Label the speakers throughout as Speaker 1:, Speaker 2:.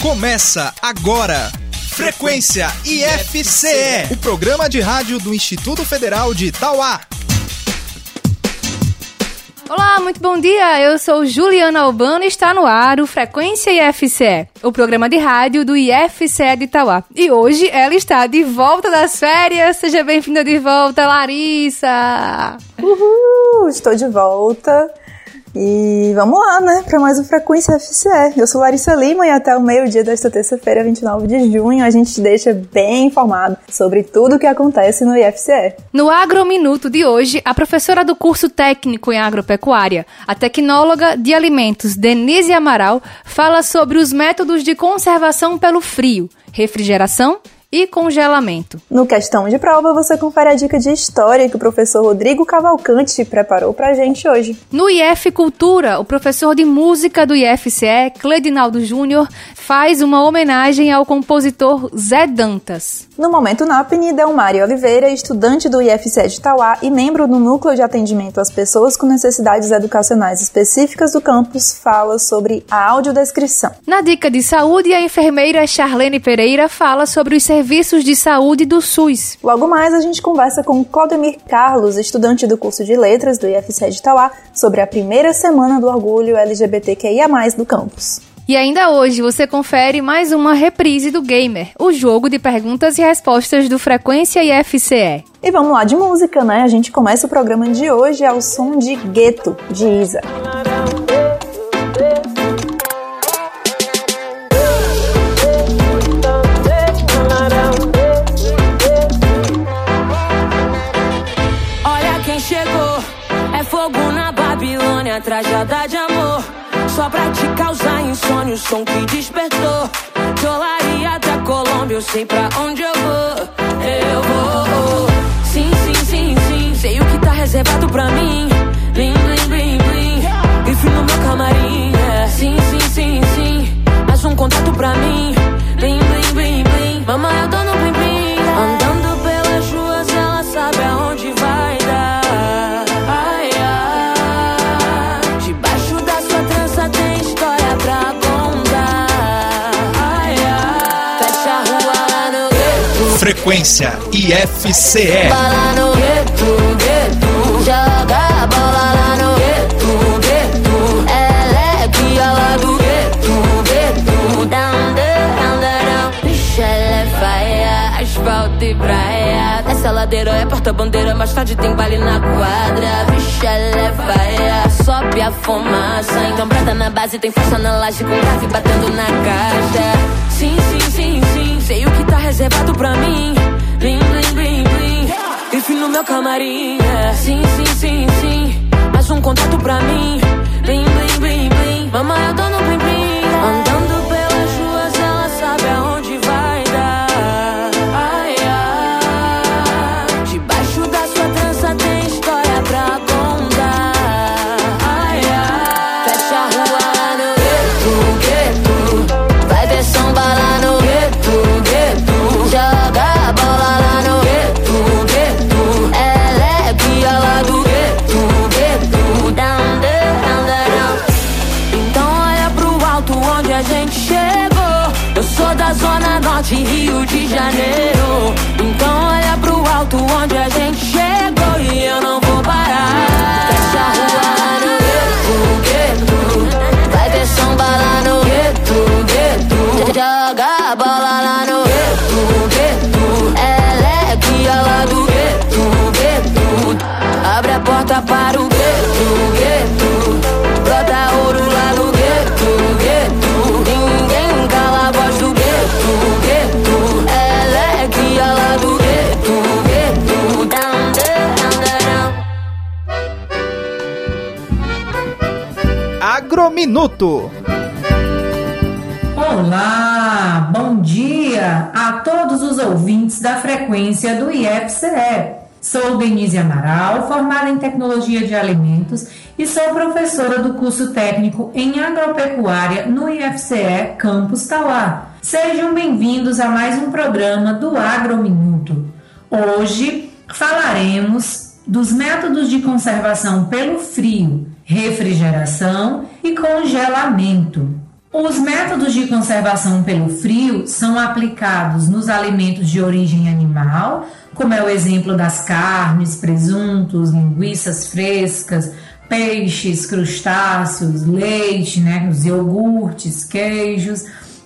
Speaker 1: Começa agora. Frequência IFCE, o programa de rádio do Instituto Federal de Itauá.
Speaker 2: Olá, muito bom dia. Eu sou Juliana Albano e está no ar o Frequência IFCE, o programa de rádio do IFCE de Itauá. E hoje ela está de volta das férias. Seja bem-vinda de volta, Larissa.
Speaker 3: Uhul, estou de volta. E vamos lá, né, para mais um Frequência FCE. Eu sou Larissa Lima e até o meio-dia desta terça-feira, 29 de junho, a gente te deixa bem informado sobre tudo o que acontece no IFCE.
Speaker 2: No Agrominuto de hoje, a professora do curso técnico em agropecuária, a tecnóloga de alimentos Denise Amaral, fala sobre os métodos de conservação pelo frio, refrigeração e congelamento.
Speaker 3: No Questão de Prova, você confere a dica de história que o professor Rodrigo Cavalcante preparou pra gente hoje.
Speaker 2: No IF Cultura, o professor de música do IFCE, Cledinaldo Júnior, faz uma homenagem ao compositor Zé Dantas.
Speaker 3: No Momento NAPNI, Delmari Oliveira, estudante do IFCE de Tauá e membro do Núcleo de Atendimento às Pessoas com Necessidades Educacionais Específicas do campus, fala sobre a audiodescrição.
Speaker 2: Na dica de saúde, a enfermeira Charlene Pereira fala sobre os serviços de saúde do SUS.
Speaker 3: Logo mais, a gente conversa com Claudemir Carlos, estudante do curso de Letras do IFCE de Tauá, sobre a primeira semana do orgulho LGBTQIA+, do campus.
Speaker 2: E ainda hoje você confere mais uma reprise do Gamer, o jogo de perguntas e respostas do Frequência IFCE.
Speaker 3: E vamos lá de música, né? A gente começa o programa de hoje ao som de Gueto, de Isa.
Speaker 4: Trajada de amor. Só pra te causar insônia, o som que despertou. Dolaria da Colômbia, eu sei pra onde eu vou. Eu vou. Sim, sim, sim, sim. Sei o que tá reservado pra mim. Blim, blim, blim, blim. Grife no meu camarim. é. Sim, sim, sim, sim. Mais um contato pra mim. Blim, blim, blim, blim. Mamãe, eu tô no blim, blim. É faia, asfalto e praia. Dessa ladeira é porta-bandeira, mais tarde tem baile na quadra. Ela é faia, sobe a fumaça. Então brada na base, tem força na laje com grave batendo na caixa. Sim, sim, sim, sim, sei o que tá reservado pra mim. Blim, blim, blim, blim. Grife no meu camarim. é. Sim, sim, sim, sim. Mais um contato pra mim. Blim, blim, blim, blim. Mamãe, eu tô no blim, blim. Andando pelas ruas, ela sabe aonde Rio
Speaker 1: Agrominuto.
Speaker 5: Olá, bom dia a todos os ouvintes da frequência do IFCE. Sou Denise Amaral, formada em Tecnologia de Alimentos e sou professora do curso técnico em Agropecuária no IFCE Campus Tauá. Sejam bem-vindos a mais um programa do Agrominuto. Hoje falaremos dos métodos de conservação pelo frio, refrigeração e congelamento. Os métodos de conservação pelo frio são aplicados nos alimentos de origem animal, como é o exemplo das carnes, presuntos, linguiças frescas, peixes, crustáceos, leite, né, os iogurtes, queijos,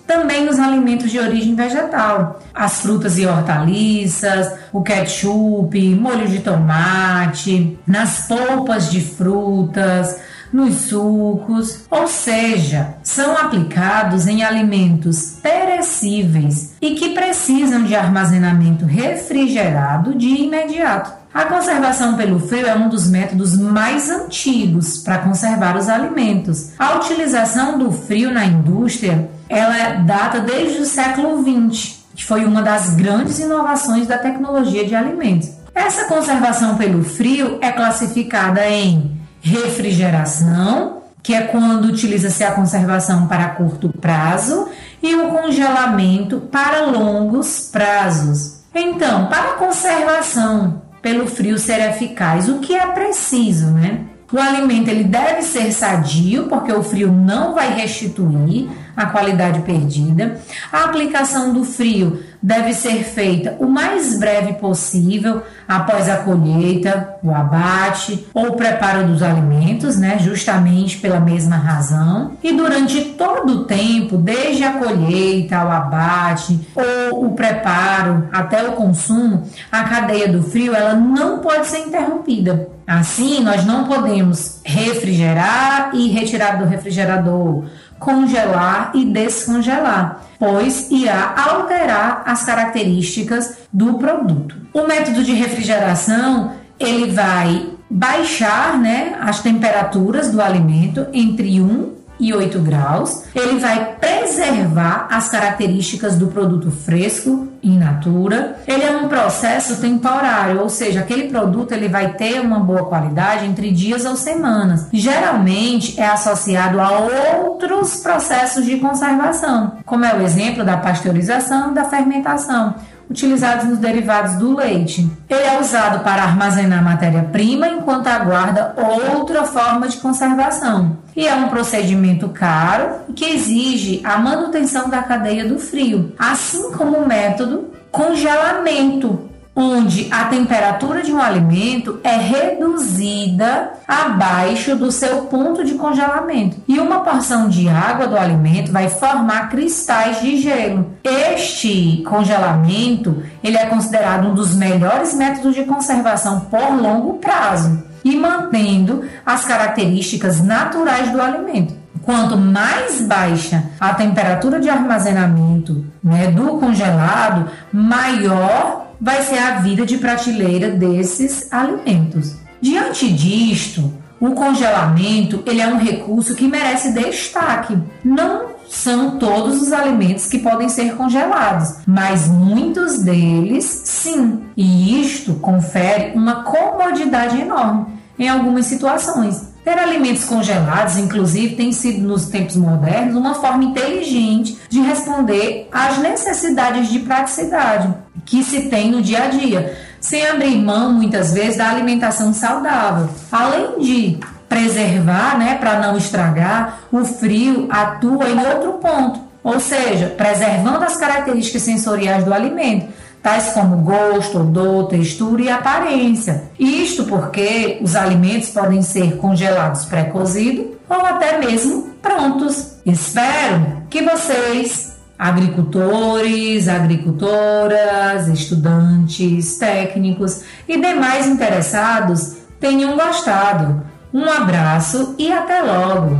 Speaker 5: também nos alimentos de origem vegetal, as frutas e hortaliças, o ketchup, molho de tomate, nas polpas de frutas, nos sucos, ou seja, são aplicados em alimentos perecíveis e que precisam de armazenamento refrigerado de imediato. A conservação pelo frio é um dos métodos mais antigos para conservar os alimentos. A utilização do frio na indústria, ela data desde o século XX, que foi uma das grandes inovações da tecnologia de alimentos. Essa conservação pelo frio é classificada em refrigeração, que é quando utiliza-se a conservação para curto prazo, e o congelamento para longos prazos. Então, para a conservação pelo frio ser eficaz, o que é preciso, né? O alimento ele deve ser sadio, porque o frio não vai restituir a qualidade perdida. A aplicação do frio deve ser feita o mais breve possível após a colheita, o abate ou o preparo dos alimentos, né, justamente pela mesma razão. E durante todo o tempo, desde a colheita, o abate ou o preparo até o consumo, a cadeia do frio ela não pode ser interrompida. Assim, nós não podemos refrigerar e retirar do refrigerador congelar e descongelar, pois irá alterar as características do produto. O método de refrigeração ele vai baixar né, as temperaturas do alimento entre 1 e 8 graus. Ele vai preservar as características do produto fresco in natura. Ele é um processo temporário, ou seja, aquele produto ele vai ter uma boa qualidade entre dias ou semanas. Geralmente é associado a outros processos de conservação, como é o exemplo da pasteurização da fermentação utilizados nos derivados do leite. Ele é usado para armazenar matéria-prima enquanto aguarda outra forma de conservação. E é um procedimento caro que exige a manutenção da cadeia do frio, assim como o método congelamento, onde a temperatura de um alimento é reduzida abaixo do seu ponto de congelamento e uma porção de água do alimento vai formar cristais de gelo. Este congelamento ele é considerado um dos melhores métodos de conservação por longo prazo e mantendo as características naturais do alimento. Quanto mais baixa a temperatura de armazenamento né, do congelado, maior vai ser a vida de prateleira desses alimentos. Diante disto, o congelamento ele é um recurso que merece destaque. Não são todos os alimentos que podem ser congelados, mas muitos deles sim. E isto confere uma comodidade enorme em algumas situações. Ter alimentos congelados, inclusive, tem sido nos tempos modernos uma forma inteligente de responder às necessidades de praticidade que se tem no dia a dia, sem abrir mão muitas vezes da alimentação saudável. Além de preservar, né, para não estragar, o frio atua em outro ponto, ou seja, preservando as características sensoriais do alimento, tais como gosto, odor, textura e aparência. Isto porque os alimentos podem ser congelados pré-cozidos ou até mesmo prontos. Espero que vocês agricultores, agricultoras, estudantes, técnicos e demais interessados tenham gostado. Um abraço e até logo!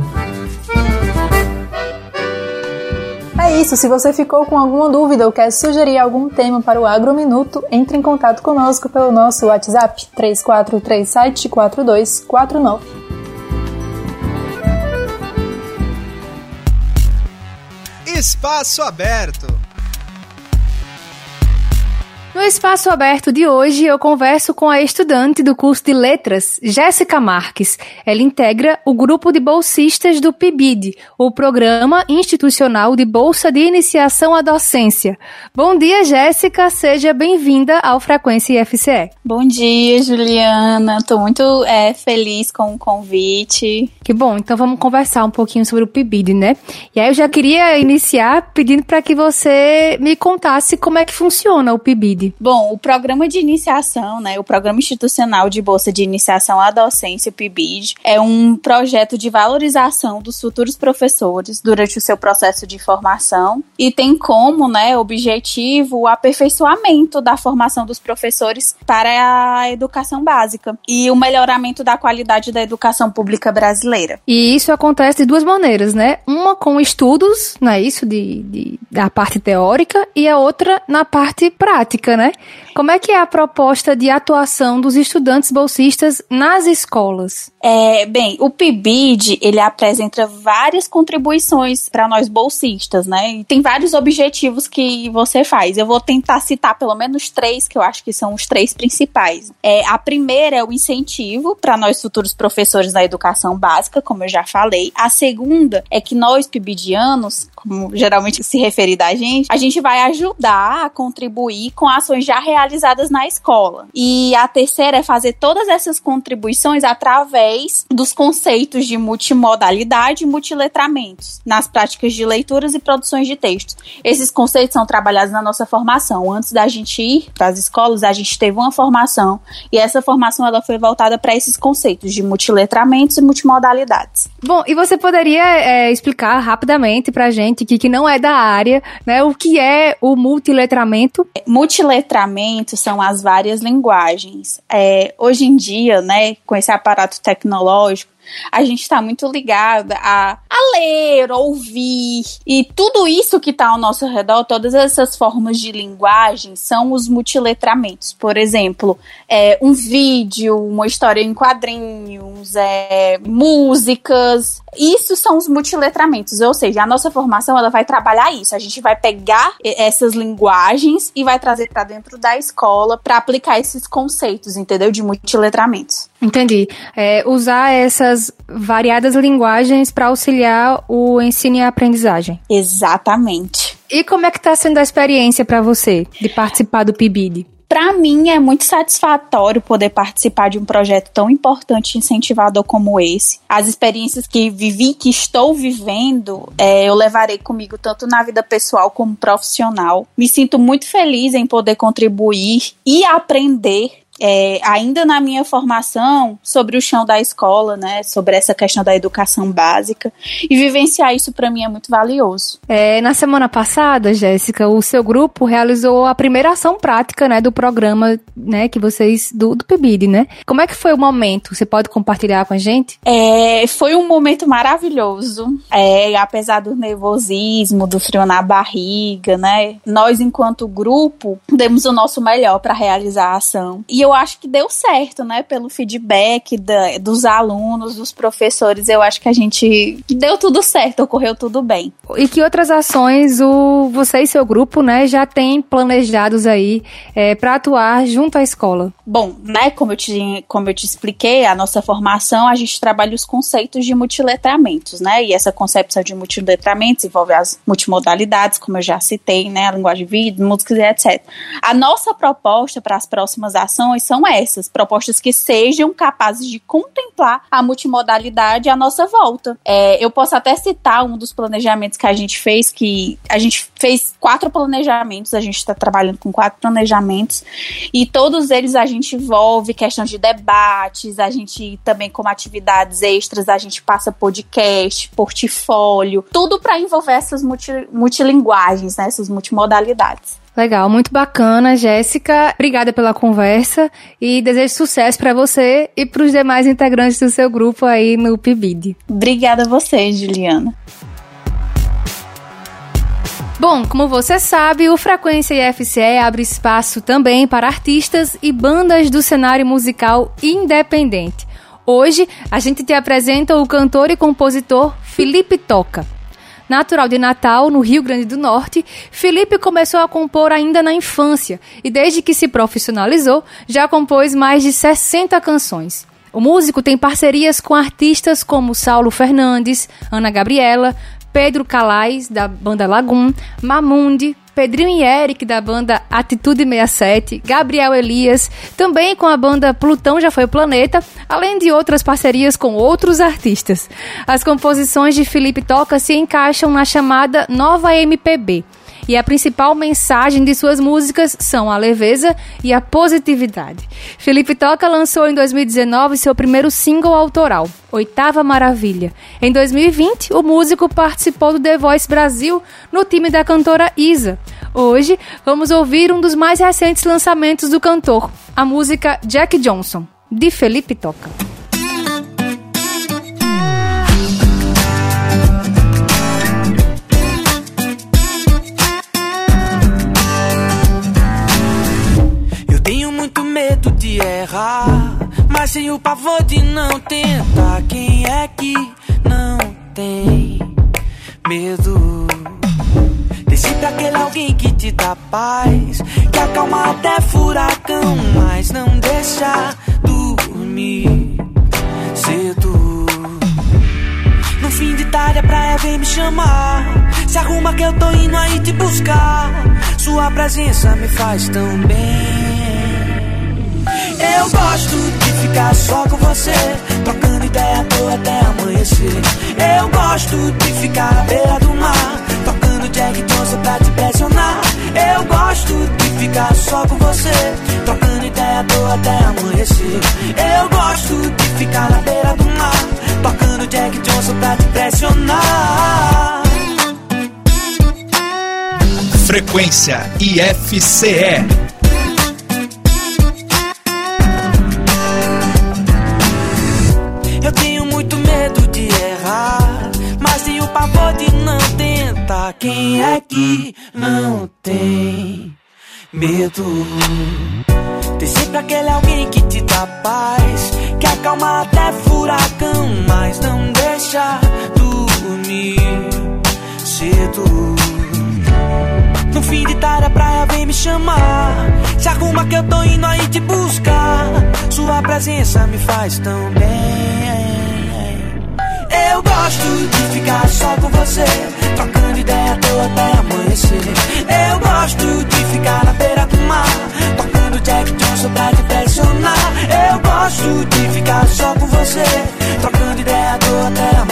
Speaker 3: É isso, se você ficou com alguma dúvida ou quer sugerir algum tema para o Agrominuto, entre em contato conosco pelo nosso WhatsApp 34374249.
Speaker 1: Espaço aberto.
Speaker 2: No espaço aberto de hoje, eu converso com a estudante do curso de Letras, Jéssica Marques. Ela integra o grupo de bolsistas do PIBID, o Programa Institucional de Bolsa de Iniciação à Docência. Bom dia, Jéssica. Seja bem-vinda ao Frequência IFCE.
Speaker 6: Bom dia, Juliana. Estou muito é, feliz com o convite.
Speaker 2: Que bom. Então vamos conversar um pouquinho sobre o PIBID, né? E aí eu já queria iniciar pedindo para que você me contasse como é que funciona o PIBID.
Speaker 6: Bom, o programa de iniciação, né, o Programa Institucional de Bolsa de Iniciação à Docência, o PIBID, é um projeto de valorização dos futuros professores durante o seu processo de formação e tem como, né, objetivo o aperfeiçoamento da formação dos professores para a educação básica e o melhoramento da qualidade da educação pública brasileira.
Speaker 2: E isso acontece de duas maneiras, né? Uma com estudos, não é isso, de, de da parte teórica, e a outra na parte prática né? Como é que é a proposta de atuação dos estudantes bolsistas nas escolas?
Speaker 6: É, bem, o PIBID, ele apresenta várias contribuições para nós bolsistas, né? E tem vários objetivos que você faz. Eu vou tentar citar pelo menos três, que eu acho que são os três principais. É, a primeira é o incentivo para nós futuros professores da educação básica, como eu já falei. A segunda é que nós, PIBIDianos, como geralmente se referir da gente, a gente vai ajudar a contribuir com ações já realizadas na escola. E a terceira é fazer todas essas contribuições através dos conceitos de multimodalidade e multiletramentos nas práticas de leituras e produções de textos. Esses conceitos são trabalhados na nossa formação. Antes da gente ir para as escolas, a gente teve uma formação e essa formação ela foi voltada para esses conceitos de multiletramentos e multimodalidades.
Speaker 2: Bom, e você poderia é, explicar rapidamente para a gente que, que não é da área, né, o que é o multiletramento?
Speaker 6: Multiletramento são as várias linguagens. É, hoje em dia, né, com esse aparato tecnológico, a gente está muito ligada a, a ler, ouvir. E tudo isso que está ao nosso redor, todas essas formas de linguagem, são os multiletramentos. Por exemplo, é, um vídeo, uma história em quadrinhos, é, músicas. Isso são os multiletramentos. Ou seja, a nossa formação ela vai trabalhar isso. A gente vai pegar essas linguagens e vai trazer para dentro da escola para aplicar esses conceitos, entendeu? De multiletramentos.
Speaker 2: Entendi. É, usar essas variadas linguagens para auxiliar o ensino e a aprendizagem.
Speaker 6: Exatamente.
Speaker 2: E como é que está sendo a experiência para você de participar do PIBID?
Speaker 6: Para mim é muito satisfatório poder participar de um projeto tão importante e incentivador como esse. As experiências que vivi, que estou vivendo, é, eu levarei comigo tanto na vida pessoal como profissional. Me sinto muito feliz em poder contribuir e aprender é, ainda na minha formação, sobre o chão da escola, né, sobre essa questão da educação básica, e vivenciar isso para mim é muito valioso.
Speaker 2: É, na semana passada, Jéssica, o seu grupo realizou a primeira ação prática, né, do programa, né, que vocês, do, do PIBID, né? Como é que foi o momento? Você pode compartilhar com a gente?
Speaker 6: É, foi um momento maravilhoso, é, apesar do nervosismo, do frio na barriga, né, nós, enquanto grupo, demos o nosso melhor para realizar a ação. E eu eu acho que deu certo, né? Pelo feedback da, dos alunos, dos professores, eu acho que a gente deu tudo certo, ocorreu tudo bem.
Speaker 2: E que outras ações o você e seu grupo, né, já tem planejados aí é, para atuar junto à escola?
Speaker 6: Bom, né, como eu, te, como eu te expliquei, a nossa formação, a gente trabalha os conceitos de multiletramentos, né? E essa concepção de multiletramentos envolve as multimodalidades, como eu já citei, né? A linguagem de vídeo, músicas e etc. A nossa proposta para as próximas ações são essas, propostas que sejam capazes de contemplar a multimodalidade à nossa volta. É, eu posso até citar um dos planejamentos que a gente fez, que a gente fez quatro planejamentos, a gente está trabalhando com quatro planejamentos, e todos eles a gente envolve questões de debates, a gente também como atividades extras, a gente passa podcast, portfólio, tudo para envolver essas multi, multilinguagens, né, essas multimodalidades.
Speaker 2: Legal, muito bacana, Jéssica. Obrigada pela conversa e desejo sucesso para você e para os demais integrantes do seu grupo aí no PIBID.
Speaker 6: Obrigada a você, Juliana.
Speaker 2: Bom, como você sabe, o Frequência IFCE abre espaço também para artistas e bandas do cenário musical independente. Hoje, a gente te apresenta o cantor e compositor Felipe Toca. Natural de Natal, no Rio Grande do Norte, Felipe começou a compor ainda na infância e, desde que se profissionalizou, já compôs mais de 60 canções. O músico tem parcerias com artistas como Saulo Fernandes, Ana Gabriela, Pedro Calais, da banda Lagum, Mamundi, Pedrinho e Eric, da banda Atitude 67, Gabriel Elias, também com a banda Plutão Já Foi Planeta, além de outras parcerias com outros artistas. As composições de Felipe Toca se encaixam na chamada Nova MPB e a principal mensagem de suas músicas são a leveza e a positividade. Felipe Toca lançou em 2019 seu primeiro single autoral, Oitava Maravilha. Em 2020, o músico participou do The Voice Brasil no time da cantora Isa. Hoje, vamos ouvir um dos mais recentes lançamentos do cantor, a música Jack Johnson, de Felipe Toca.
Speaker 7: Errar, mas sem o pavor de não tentar. Quem é que não tem medo? Desce pra aquele alguém que te dá paz, que acalma até furacão, mas não deixa dormir cedo. No fim de tarde a praia vem me chamar. Se arruma que eu tô indo aí te buscar. Sua presença me faz tão bem. Eu gosto de ficar só com você, trocando ideia à toa até amanhecer. Eu gosto de ficar à beira do mar, tocando Jack Johnson pra te pressionar. Eu gosto de ficar só com você, trocando ideia à toa até amanhecer. Eu gosto de ficar na beira do mar, tocando Jack Johnson pra te pressionar.
Speaker 1: Frequência IFCE
Speaker 7: Quem é que não tem medo? Tem sempre aquele alguém que te dá paz, que acalma até furacão, mas não deixa dormir cedo. No fim de tarde a praia vem me chamar. Se arruma que eu tô indo aí te buscar. Sua presença me faz tão bem. Eu gosto de ficar só com você, trocando ideia à toa até amanhecer. Eu gosto de ficar na beira do mar, tocando Jack Johnson pra te pressionar. Eu gosto de ficar só com você, trocando ideia à toa até amanhecer.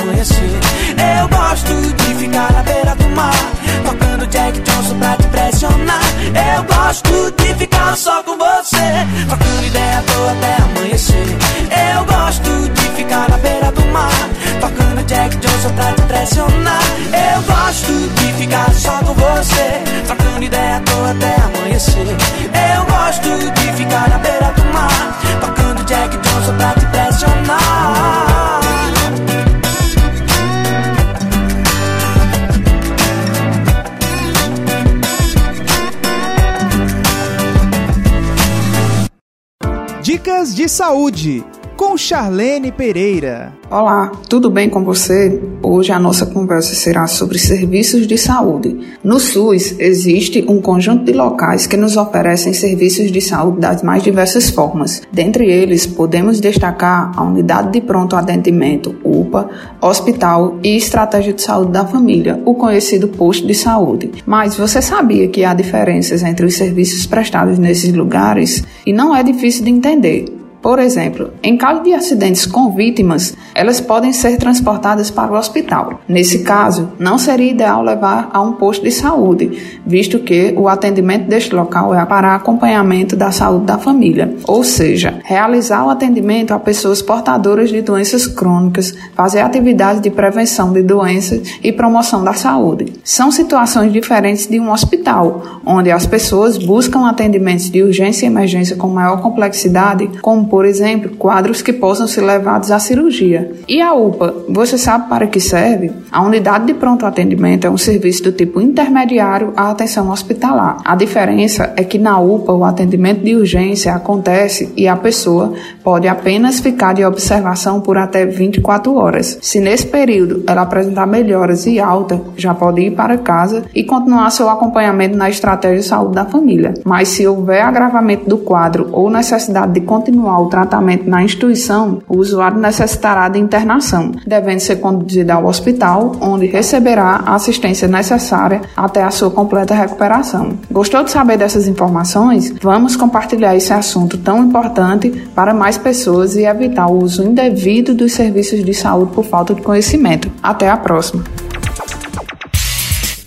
Speaker 1: Saúde com Charlene Pereira.
Speaker 8: Olá, tudo bem com você? Hoje a nossa conversa será sobre serviços de saúde. No SUS existe um conjunto de locais que nos oferecem serviços de saúde das mais diversas formas. Dentre eles, podemos destacar a Unidade de Pronto Atendimento, UPA, Hospital e Estratégia de Saúde da Família, o conhecido posto de saúde. Mas você sabia que há diferenças entre os serviços prestados nesses lugares? E não é difícil de entender. Por exemplo, em caso de acidentes com vítimas, elas podem ser transportadas para o hospital. Nesse caso, não seria ideal levar a um posto de saúde, visto que o atendimento deste local é para acompanhamento da saúde da família, ou seja, realizar o atendimento a pessoas portadoras de doenças crônicas, fazer atividades de prevenção de doenças e promoção da saúde. São situações diferentes de um hospital, onde as pessoas buscam atendimentos de urgência e emergência com maior complexidade, com por exemplo, quadros que possam ser levados à cirurgia. E a UPA, você sabe para que serve? A unidade de pronto atendimento é um serviço do tipo intermediário à atenção hospitalar. A diferença é que na UPA o atendimento de urgência acontece e a pessoa pode apenas ficar de observação por até 24 horas. Se nesse período ela apresentar melhoras e alta, já pode ir para casa e continuar seu acompanhamento na estratégia de saúde da família. Mas se houver agravamento do quadro ou necessidade de continuar o tratamento na instituição, o usuário necessitará de internação, devendo ser conduzido ao hospital, onde receberá a assistência necessária até a sua completa recuperação. Gostou de saber dessas informações? Vamos compartilhar esse assunto tão importante para mais pessoas e evitar o uso indevido dos serviços de saúde por falta de conhecimento. Até a próxima.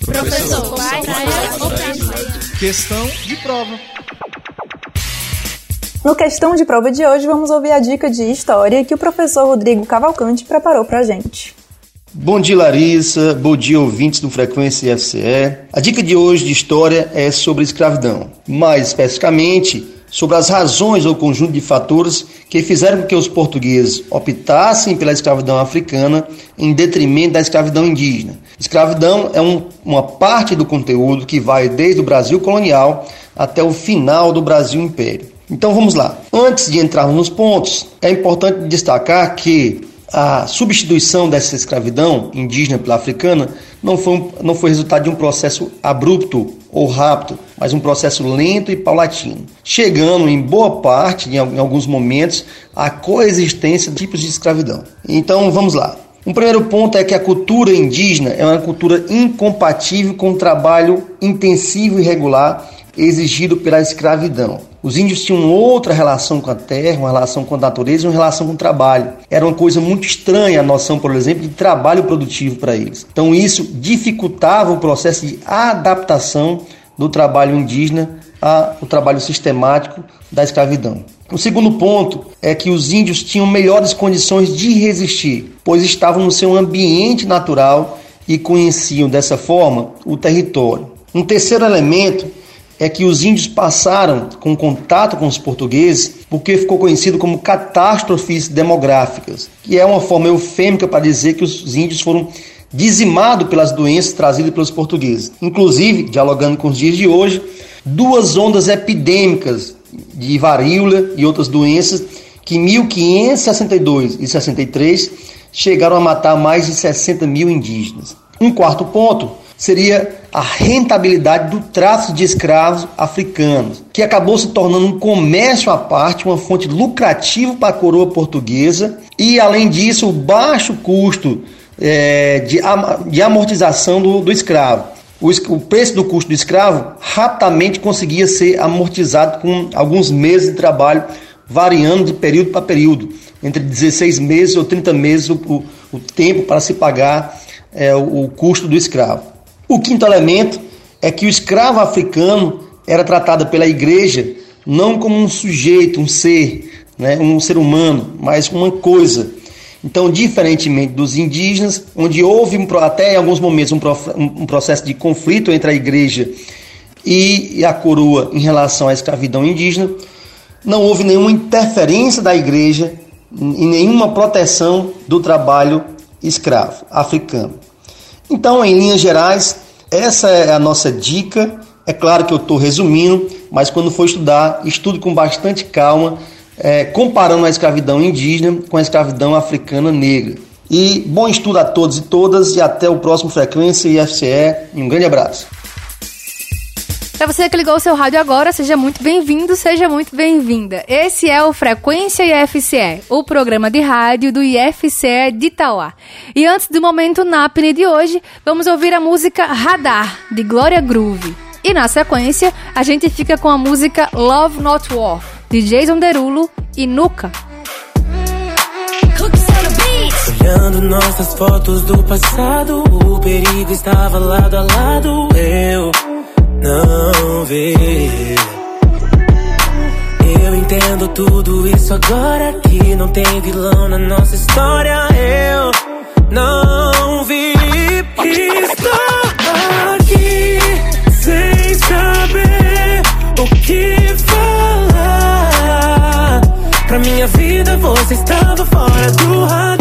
Speaker 1: Professor, questão de prova.
Speaker 3: No questão de prova de hoje, vamos ouvir a dica de história que o professor Rodrigo Cavalcante preparou pra gente.
Speaker 9: Bom dia, Larissa. Bom dia, ouvintes do Frequência IFCE. A dica de hoje de história é sobre escravidão, mais especificamente sobre as razões ou conjunto de fatores que fizeram com que os portugueses optassem pela escravidão africana em detrimento da escravidão indígena. Escravidão é um, uma parte do conteúdo que vai desde o Brasil colonial até o final do Brasil Império. Então vamos lá. Antes de entrarmos nos pontos, é importante destacar que a substituição dessa escravidão indígena pela africana não foi, não foi resultado de um processo abrupto ou rápido, mas um processo lento e paulatino, chegando em boa parte, em alguns momentos, à coexistência de tipos de escravidão. Então vamos lá. Um primeiro ponto é que a cultura indígena é uma cultura incompatível com o trabalho intensivo e regular exigido pela escravidão. Os índios tinham outra relação com a terra, uma relação com a natureza uma relação com o trabalho. Era uma coisa muito estranha a noção, por exemplo, de trabalho produtivo para eles. Então isso dificultava o processo de adaptação do trabalho indígena ao trabalho sistemático da escravidão. O segundo ponto é que os índios tinham melhores condições de resistir, pois estavam no seu ambiente natural e conheciam dessa forma o território. Um terceiro elemento é que os índios passaram com contato com os portugueses porque ficou conhecido como catástrofes demográficas, que é uma forma eufêmica para dizer que os índios foram dizimados pelas doenças trazidas pelos portugueses. Inclusive, dialogando com os dias de hoje, duas ondas epidêmicas de varíola e outras doenças que em 1562 e 63 chegaram a matar mais de 60 mil indígenas. Um quarto ponto seria a rentabilidade do tráfico de escravos africanos, que acabou se tornando um comércio à parte, uma fonte lucrativa para a coroa portuguesa, e além disso, o baixo custo é, de, de amortização do, do escravo. O, o, preço do custo do escravo rapidamente conseguia ser amortizado com alguns meses de trabalho, variando de período para período, entre 16 meses ou 30 meses o, o, tempo para se pagar é, o custo do escravo. O quinto elemento é que o escravo africano era tratado pela igreja não como um sujeito, um ser, né, um ser humano, mas uma coisa. Então, diferentemente dos indígenas, onde houve até em alguns momentos um, um processo de conflito entre a igreja e a coroa em relação à escravidão indígena, não houve nenhuma interferência da igreja e nenhuma proteção do trabalho escravo africano. Então, em linhas gerais, essa é a nossa dica. É claro que eu estou resumindo, mas quando for estudar, estude com bastante calma, é, comparando a escravidão indígena com a escravidão africana negra. E bom estudo a todos e todas, e até o próximo Frequência IFCE. Um grande abraço.
Speaker 2: Para você que ligou o seu rádio agora, seja muito bem-vindo, seja muito bem-vinda. Esse é o Frequência IFCE, o programa de rádio do IFCE de Itauá. E antes do momento NAPNE de hoje, vamos ouvir a música Radar, de Glória Groove. E na sequência, a gente fica com a música Love Not War, de Jason Derulo e Nuka.
Speaker 10: Olhando nossas fotos do passado, o perigo estava lado a lado. Eu não vê. Eu entendo tudo isso agora que não tem vilão na nossa história. Eu não vi. Estou aqui sem saber o que falar. Pra mim
Speaker 7: você estava fora do radar.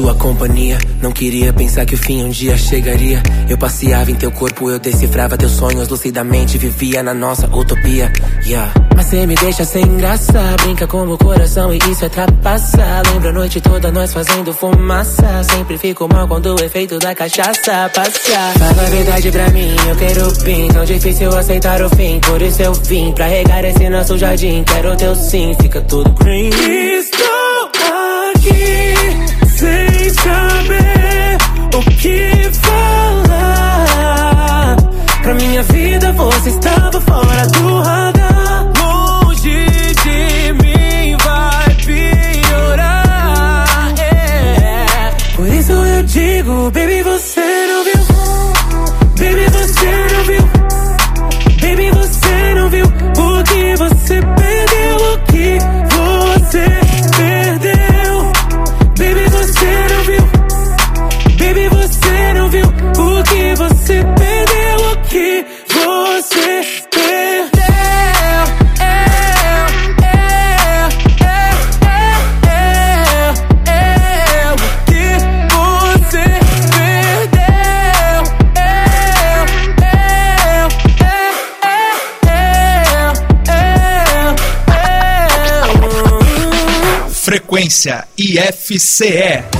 Speaker 7: Sua companhia. Não queria pensar que o fim um dia chegaria. Eu passeava em teu corpo, eu decifrava teus sonhos lucidamente. Vivia na nossa utopia. Yeah. Mas cê me deixa sem graça. Brinca com o coração e isso é trapaça. Lembra a noite toda nós fazendo fumaça. Sempre fico mal quando o efeito da cachaça passa. Fala a verdade pra mim, eu quero pin. Tão difícil aceitar o fim. Por isso eu vim pra regar esse nosso jardim. Quero teu sim, fica tudo green. Estou aqui que falar. Pra minha vida você estava
Speaker 1: IFCE.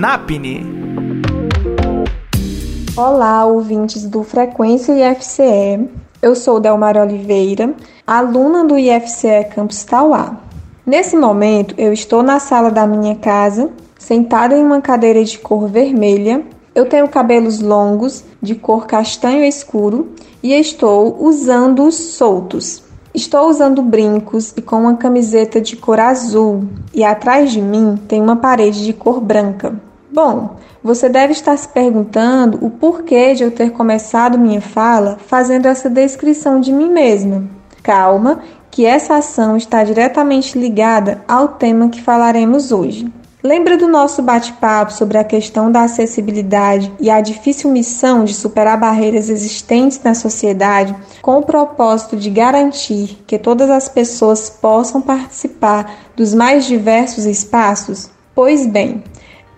Speaker 1: NAPNE.
Speaker 11: Olá, ouvintes do Frequência IFCE. Eu sou Delmar Oliveira, aluna do IFCE Campus Tauá. Nesse momento, eu estou na sala da minha casa, sentada em uma cadeira de cor vermelha. Eu tenho cabelos longos, de cor castanho escuro, e estou usando-os soltos. Estou usando brincos e com uma camiseta de cor azul, e atrás de mim tem uma parede de cor branca. Bom, você deve estar se perguntando o porquê de eu ter começado minha fala fazendo essa descrição de mim mesma. Calma, que essa ação está diretamente ligada ao tema que falaremos hoje. Lembra do nosso bate-papo sobre a questão da acessibilidade e a difícil missão de superar barreiras existentes na sociedade com o propósito de garantir que todas as pessoas possam participar dos mais diversos espaços? Pois bem,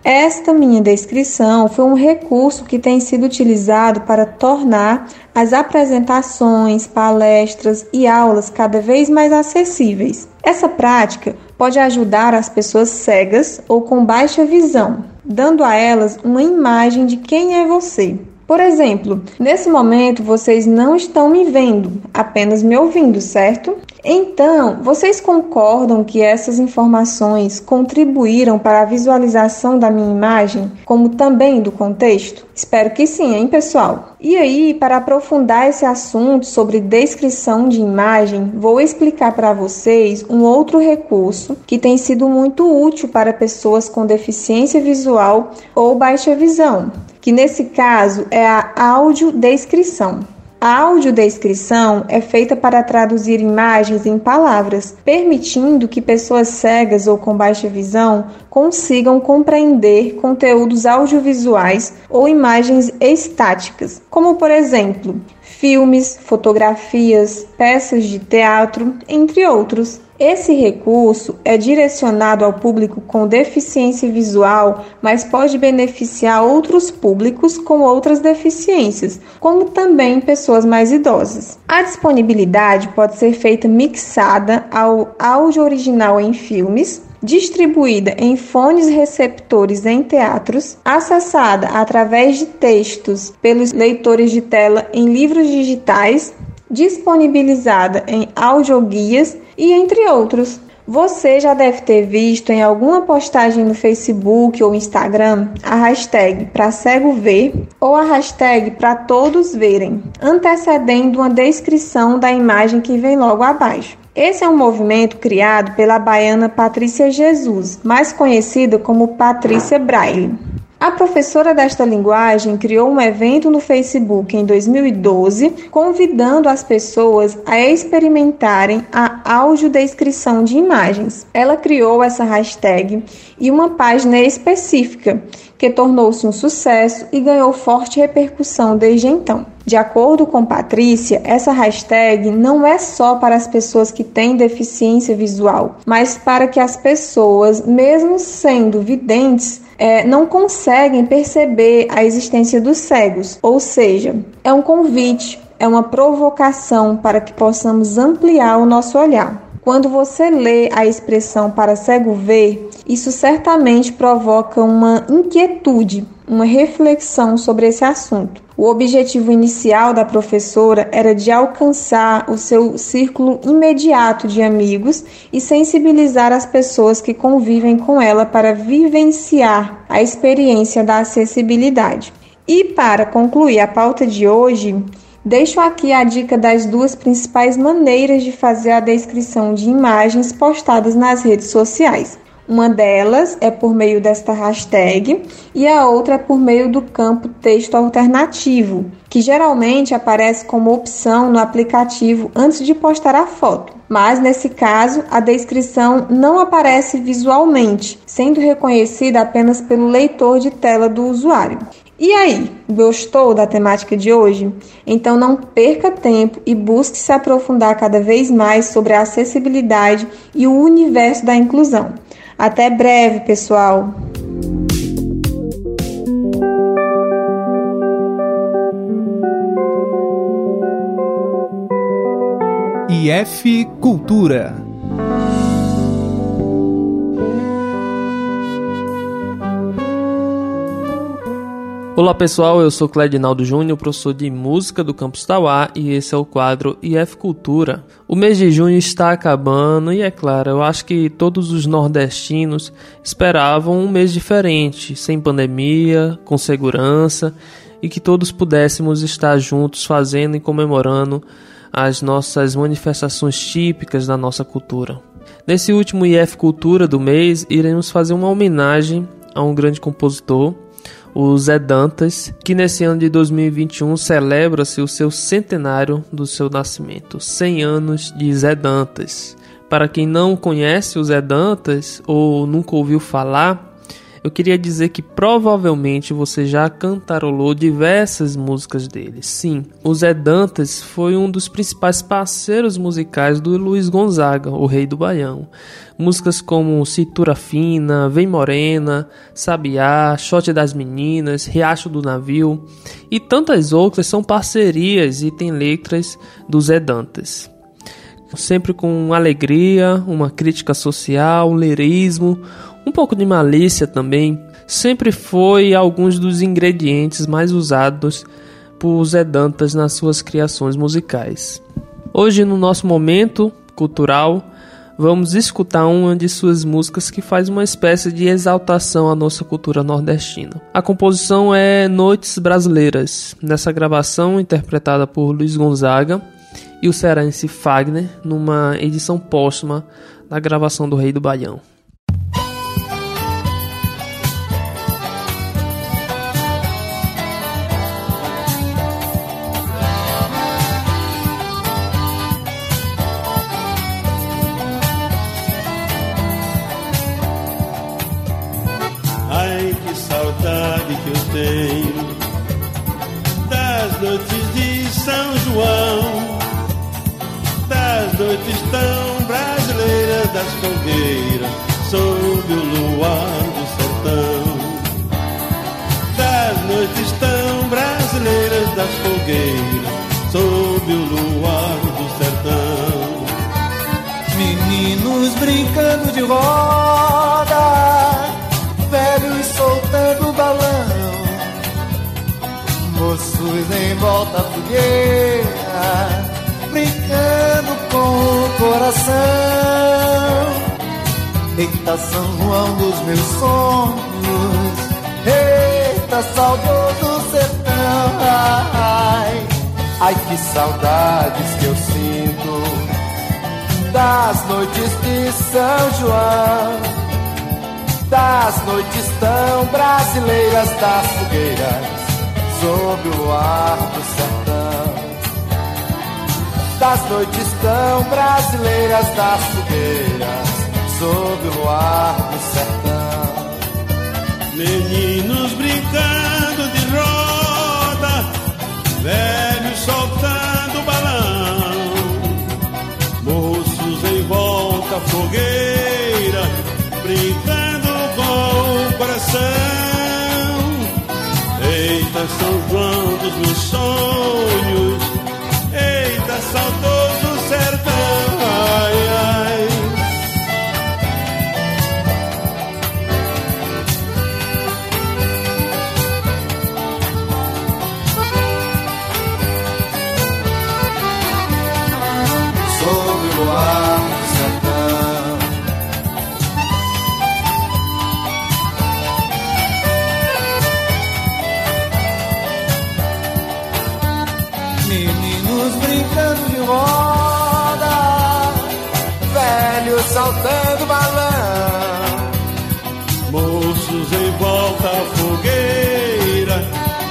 Speaker 11: esta minha descrição foi um recurso que tem sido utilizado para tornar as apresentações, palestras e aulas cada vez mais acessíveis. Essa prática pode ajudar as pessoas cegas ou com baixa visão, dando a elas uma imagem de quem é você. Por exemplo, nesse momento vocês não estão me vendo, apenas me ouvindo, certo? Então, vocês concordam que essas informações contribuíram para a visualização da minha imagem, como também do contexto? Espero que sim, hein, pessoal? E aí, para aprofundar esse assunto sobre descrição de imagem, vou explicar para vocês um outro recurso que tem sido muito útil para pessoas com deficiência visual ou baixa visão, que nesse caso é a audiodescrição. A audiodescrição é feita para traduzir imagens em palavras, permitindo que pessoas cegas ou com baixa visão consigam compreender conteúdos audiovisuais ou imagens estáticas, como por exemplo, filmes, fotografias, peças de teatro, entre outros. Esse recurso é direcionado ao público com deficiência visual, mas pode beneficiar outros públicos com outras deficiências, como também pessoas mais idosas. A disponibilidade pode ser feita mixada ao áudio original em filmes, distribuída em fones receptores em teatros, acessada através de textos pelos leitores de tela em livros digitais, disponibilizada em audioguias e entre outros. Você já deve ter visto em alguma postagem no Facebook ou Instagram a hashtag para cego ver ou a hashtag para todos verem, antecedendo uma descrição da imagem que vem logo abaixo. Esse é um movimento criado pela baiana Patrícia Jesus, mais conhecida como Patrícia Braille. A professora desta linguagem criou um evento no Facebook em 2012, convidando as pessoas a experimentarem a audiodescrição de imagens. Ela criou essa hashtag e uma página específica, que tornou-se um sucesso e ganhou forte repercussão desde então. De acordo com Patrícia, essa hashtag não é só para as pessoas que têm deficiência visual, mas para que as pessoas, mesmo sendo videntes, é, não conseguem perceber a existência dos cegos, ou seja, é um convite, é uma provocação para que possamos ampliar o nosso olhar. Quando você lê a expressão para cego ver, isso certamente provoca uma inquietude, uma reflexão sobre esse assunto. O objetivo inicial da professora era de alcançar o seu círculo imediato de amigos e sensibilizar as pessoas que convivem com ela para vivenciar a experiência da acessibilidade. E para concluir a pauta de hoje, deixo aqui a dica das duas principais maneiras de fazer a descrição de imagens postadas nas redes sociais. Uma delas é por meio desta hashtag e a outra é por meio do campo texto alternativo, que geralmente aparece como opção no aplicativo antes de postar a foto. Mas nesse caso, a descrição não aparece visualmente, sendo reconhecida apenas pelo leitor de tela do usuário. E aí, gostou da temática de hoje? Então não perca tempo e busque se aprofundar cada vez mais sobre a acessibilidade e o universo da inclusão. Até breve, pessoal!
Speaker 1: IF Cultura
Speaker 12: Olá pessoal, eu sou Cledinaldo Júnior, professor de música do Campus Tauá e esse é o quadro IF Cultura. O mês de junho está acabando e é claro, eu acho que todos os nordestinos esperavam um mês diferente, sem pandemia, com segurança e que todos pudéssemos estar juntos fazendo e comemorando as nossas manifestações típicas da nossa cultura. Nesse último IF Cultura do mês, iremos fazer uma homenagem a um grande compositor o Zé Dantas, que nesse ano de 2021 celebra-se o seu centenário do seu nascimento, 100 anos de Zé Dantas. Para quem não conhece o Zé Dantas ou nunca ouviu falar, eu queria dizer que provavelmente você já cantarolou diversas músicas dele. Sim, o Zé Dantas foi um dos principais parceiros musicais do Luiz Gonzaga, o rei do Baião. Músicas como Cintura Fina, Vem Morena, Sabiá, Shot das Meninas, Riacho do Navio e tantas outras são parcerias e tem letras do Zé Dantas sempre com alegria, uma crítica social, um lirismo, um pouco de malícia também, sempre foi alguns dos ingredientes mais usados por Zé Dantas nas suas criações musicais. Hoje, no nosso momento cultural, vamos escutar uma de suas músicas que faz uma espécie de exaltação à nossa cultura nordestina. A composição é Noites Brasileiras, nessa gravação interpretada por Luiz Gonzaga e o cearense Fagner, numa edição póstuma da gravação do Rei do Baião.
Speaker 13: Noites tão brasileiras das fogueiras, sob o luar do sertão. Das noites tão brasileiras das fogueiras, sob o luar do sertão.
Speaker 14: Meninos brincando de roda, velhos soltando balão, moços em volta à fogueira brincando com o coração. Eita, São João dos meus sonhos, eita, saudoso sertão. Ai, ai, que saudades que eu sinto das noites de São João, das noites tão brasileiras das fogueiras sob o luar do das noites tão brasileiras das fogueiras sob o luar do sertão.
Speaker 13: Meninos brincando de roda, velhos soltando balão, moços em volta fogueira, brincando com o coração. Eita, São João dos meus sonhos saudoso sertão. Ai, ai.
Speaker 14: Sob o do sertão. Meninos brincando de roda, velhos saltando balão.
Speaker 13: Moços em volta à fogueira,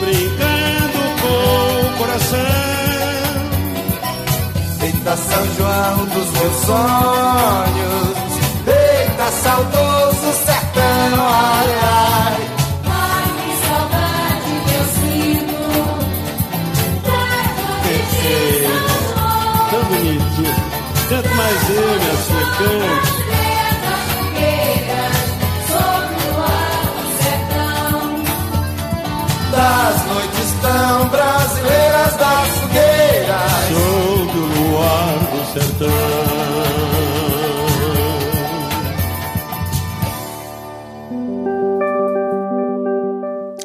Speaker 13: brincando com o coração.
Speaker 14: Eita São João dos meus sonhos, eita saudoso sertão, ai ai.
Speaker 13: Cante.
Speaker 14: Das noites tão brasileiras das fogueiras.
Speaker 13: Sob o luar do sertão.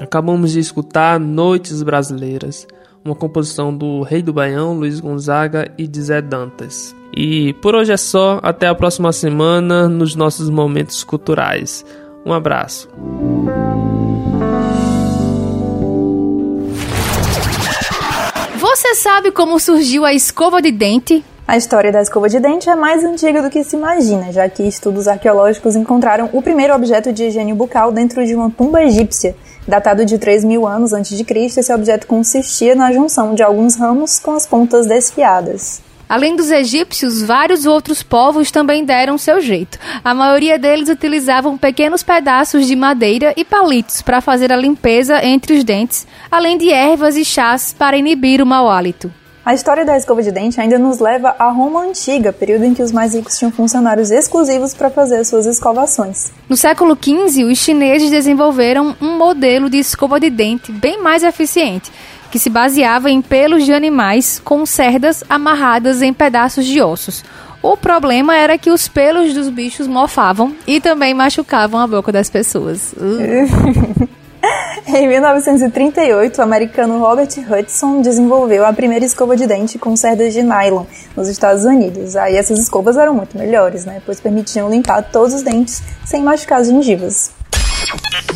Speaker 12: Acabamos de escutar Noites Brasileiras, uma composição do Rei do Baião, Luiz Gonzaga e de Zé Dantas. E por hoje é só, até a próxima semana nos nossos momentos culturais. Um abraço.
Speaker 2: Você sabe como surgiu a escova de dente?
Speaker 3: A história da escova de dente é mais antiga do que se imagina, já que estudos arqueológicos encontraram o primeiro objeto de higiene bucal dentro de uma tumba egípcia. Datado de 3 mil anos antes de Cristo, esse objeto consistia na junção de alguns ramos com as pontas desfiadas.
Speaker 2: Além dos egípcios, vários outros povos também deram seu jeito. A maioria deles utilizavam pequenos pedaços de madeira e palitos para fazer a limpeza entre os dentes, além de ervas e chás para inibir o mau hálito.
Speaker 3: A história da escova de dente ainda nos leva à Roma Antiga, período em que os mais ricos tinham funcionários exclusivos para fazer suas escovações.
Speaker 2: No século XV, os chineses desenvolveram um modelo de escova de dente bem mais eficiente, que se baseava em pelos de animais com cerdas amarradas em pedaços de ossos. O problema era que os pelos dos bichos mofavam e também machucavam a boca das pessoas. Uh.
Speaker 3: Em 1938, o americano Robert Hudson desenvolveu a primeira escova de dente com cerdas de nylon nos Estados Unidos. Aí essas escovas eram muito melhores, né? Pois permitiam limpar todos os dentes sem machucar as gengivas.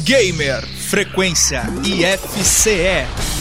Speaker 1: Gamer Frequência IFCE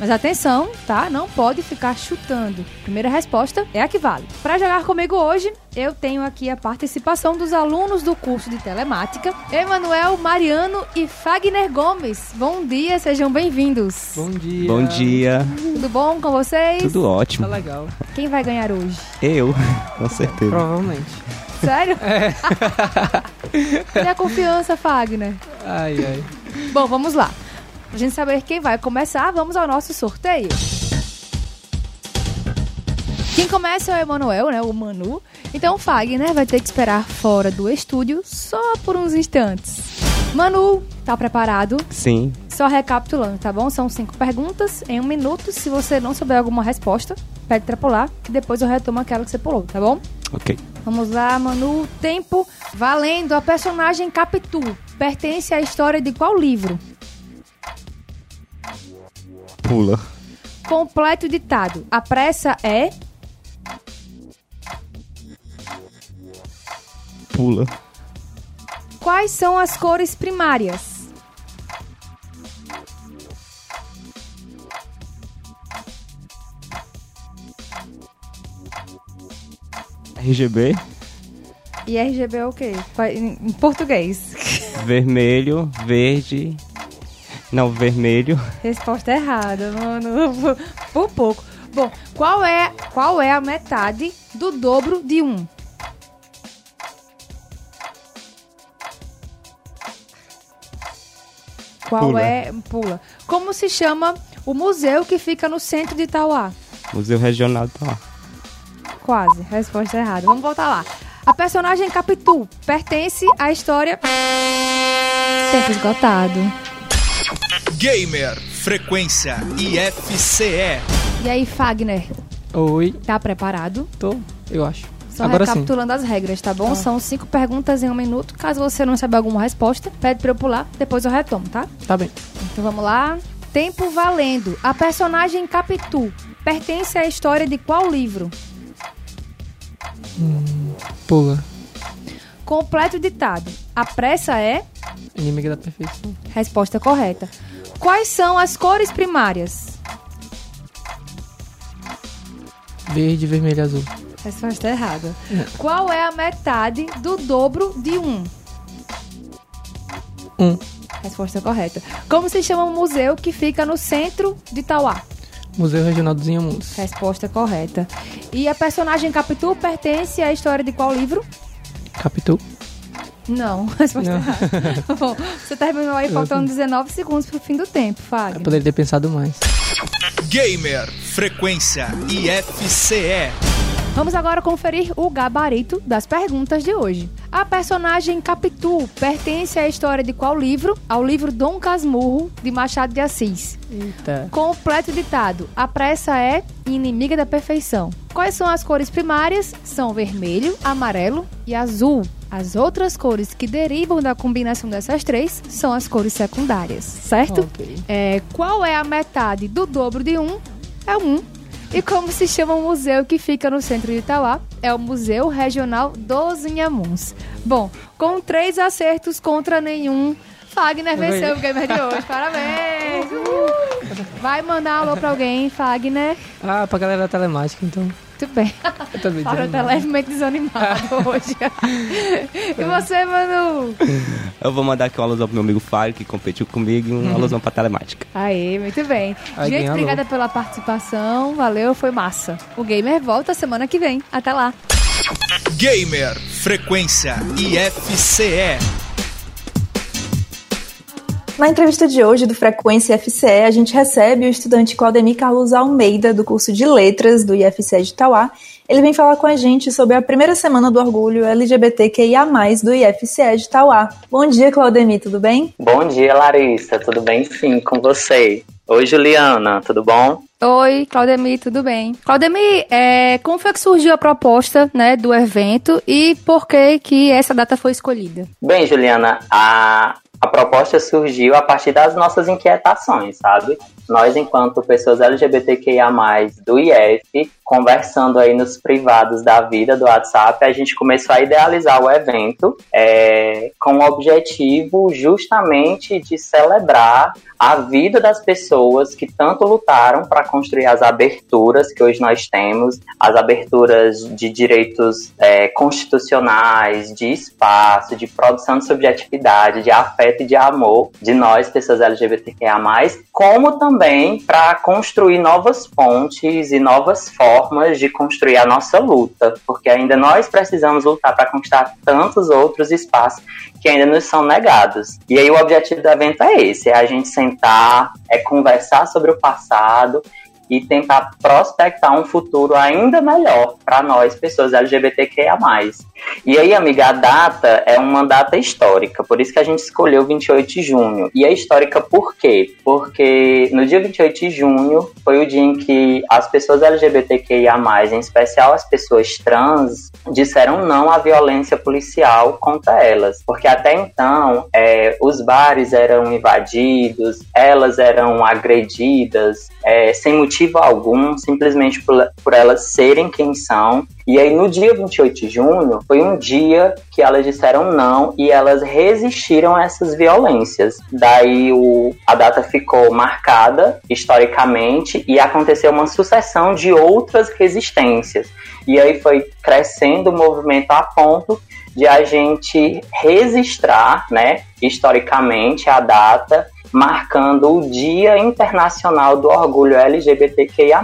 Speaker 2: Mas atenção, tá? Não pode ficar chutando. Primeira resposta é a que vale. Para jogar comigo hoje, eu tenho aqui a participação dos alunos do curso de telemática, Emanuel, Mariano e Fagner Gomes. Bom dia, sejam bem-vindos.
Speaker 15: Bom dia.
Speaker 16: Bom dia.
Speaker 2: Tudo bom com vocês?
Speaker 16: Tudo ótimo.
Speaker 15: Tá legal.
Speaker 2: Quem vai ganhar hoje?
Speaker 16: Eu, com certeza.
Speaker 15: Provavelmente.
Speaker 2: Sério? É. Tenha confiança, Fagner.
Speaker 15: Ai, ai.
Speaker 2: Bom, vamos lá. Pra gente saber quem vai começar, vamos ao nosso sorteio. Quem começa é o Emanuel, né? O Manu. Então o Fagner vai ter que esperar fora do estúdio só por uns instantes. Manu, tá preparado?
Speaker 16: Sim.
Speaker 2: Só recapitulando, tá bom? São cinco perguntas em um minuto. Se você não souber alguma resposta, pede pra pular, que depois eu retomo aquela que você pulou, tá bom?
Speaker 16: Ok.
Speaker 2: Vamos lá, Manu. Tempo valendo. A personagem Capitu pertence à história de qual livro?
Speaker 16: Pula.
Speaker 2: Completo ditado. A pressa é.
Speaker 16: Pula.
Speaker 2: Quais são as cores primárias?
Speaker 16: RGB.
Speaker 2: E RGB é o quê? Em português.
Speaker 16: Vermelho, verde, não, vermelho.
Speaker 2: Resposta errada, mano. Por pouco. Bom, qual é, qual é a metade do dobro de 1? Um? Qual
Speaker 16: pula.
Speaker 2: é. Pula. Como se chama o museu que fica no centro de Itauá?
Speaker 16: Museu Regional de Itauá.
Speaker 2: Quase. Resposta errada. Vamos voltar lá. A personagem Capitu pertence à história. Tempo esgotado.
Speaker 1: Gamer Frequência IFCE.
Speaker 2: E aí, Fagner?
Speaker 15: Oi.
Speaker 2: Tá preparado?
Speaker 15: Tô, eu acho.
Speaker 2: Só
Speaker 15: Agora
Speaker 2: recapitulando sim. as regras, tá bom?
Speaker 15: Tá.
Speaker 2: São cinco perguntas em um minuto. Caso você não saiba alguma resposta, pede pra eu pular, depois eu retomo, tá?
Speaker 15: Tá bem.
Speaker 2: Então vamos lá. Tempo valendo. A personagem Capitu pertence à história de qual livro?
Speaker 15: Hum, pula.
Speaker 2: Completo ditado. A pressa é?
Speaker 15: Inimiga da perfeição.
Speaker 2: Resposta correta. Quais são as cores primárias?
Speaker 15: Verde, vermelho e azul.
Speaker 2: Resposta errada. Qual é a metade do dobro de um?
Speaker 15: Um.
Speaker 2: Resposta correta. Como se chama o museu que fica no centro de Tauá?
Speaker 15: Museu Regional dos Inhamuns.
Speaker 2: Resposta correta. E a personagem Capitu pertence à história de qual livro?
Speaker 15: Capitu.
Speaker 2: Não, resposta
Speaker 15: Não.
Speaker 2: errada. Bom, você terminou aí faltando 19 segundos pro fim do tempo, Fagner.
Speaker 15: Eu poderia ter pensado mais.
Speaker 1: Gamer Frequência IFCE.
Speaker 2: Vamos agora conferir o gabarito das perguntas de hoje. A personagem Capitu pertence à história de qual livro? Ao livro Dom Casmurro, de Machado de Assis.
Speaker 15: Eita.
Speaker 2: Completo ditado. A pressa é inimiga da perfeição. Quais são as cores primárias? São vermelho, amarelo e azul. As outras cores que derivam da combinação dessas três são as cores secundárias, certo?
Speaker 15: Ok.
Speaker 2: É, qual é a metade do dobro de um? É um. E como se chama o museu que fica no centro de Itauá? É o Museu Regional dos Inhamuns. Bom, com três acertos contra nenhum, Fagner venceu o gamer de hoje. Parabéns! Uhul. Vai mandar alô pra alguém, Fagner.
Speaker 15: Ah, pra galera da telemática, então.
Speaker 2: Muito bem.
Speaker 15: Eu também
Speaker 2: Fábio tá
Speaker 15: desanimado.
Speaker 2: levemente desanimado hoje. e você, Manu?
Speaker 16: Eu vou mandar aqui uma alusão pro meu amigo Fábio, que competiu comigo, e uma
Speaker 2: Uhum.
Speaker 16: alusão pra telemática.
Speaker 2: Aê, muito bem.
Speaker 16: Alguém
Speaker 2: Gente,
Speaker 16: alô?
Speaker 2: obrigada pela participação. Valeu, foi massa. O Gamer volta semana que vem. Até lá.
Speaker 1: Gamer Frequência IFCE.
Speaker 3: Na entrevista de hoje do Frequência IFCE, a gente recebe o estudante Claudemir Carlos Almeida, do curso de Letras do IFCE de Itauá. Ele vem falar com a gente sobre a primeira semana do orgulho LGBTQIA+, do IFCE de Itauá. Bom dia, Claudemir, tudo bem?
Speaker 17: Bom dia, Larissa. Tudo bem? Sim, com você. Oi, Juliana. Tudo bom?
Speaker 2: Oi, Claudemir, tudo bem? Claudemir, é, como foi que surgiu a proposta né, do evento e por que, que essa data foi escolhida?
Speaker 17: Bem, Juliana, a, a proposta surgiu a partir das nossas inquietações, sabe? Nós, enquanto pessoas LGBTQIA+, do IF, conversando aí nos privados da vida do WhatsApp, a gente começou a idealizar o evento é, com o objetivo justamente de celebrar a vida das pessoas que tanto lutaram para construir as aberturas que hoje nós temos, as aberturas de direitos é, constitucionais, de espaço, de produção de subjetividade, de afeto e de amor de nós, pessoas LGBTQIA+, como também para construir novas pontes e novas formas de construir a nossa luta, porque ainda nós precisamos lutar para conquistar tantos outros espaços que ainda nos são negados. E aí o objetivo do evento é esse, é a gente sentar, é conversar sobre o passado e tentar prospectar um futuro ainda melhor para nós, pessoas LGBTQIA+. E aí, amiga, a data é uma data histórica, por isso que a gente escolheu 28 de junho. E é histórica por quê? Porque no dia 28 de junho foi o dia em que as pessoas LGBTQIA+, em especial as pessoas trans, disseram não à violência policial contra elas. Porque até então, é, os bares eram invadidos, elas eram agredidas, é, sem motivo algum, simplesmente por, por elas serem quem são. E aí, no dia 28 de junho, foi um dia que elas disseram não e elas resistiram a essas violências. Daí, o, a data ficou marcada historicamente e aconteceu uma sucessão de outras resistências. E aí foi crescendo o movimento a ponto de a gente registrar, né, historicamente, a data marcando o Dia Internacional do Orgulho LGBTQIA+,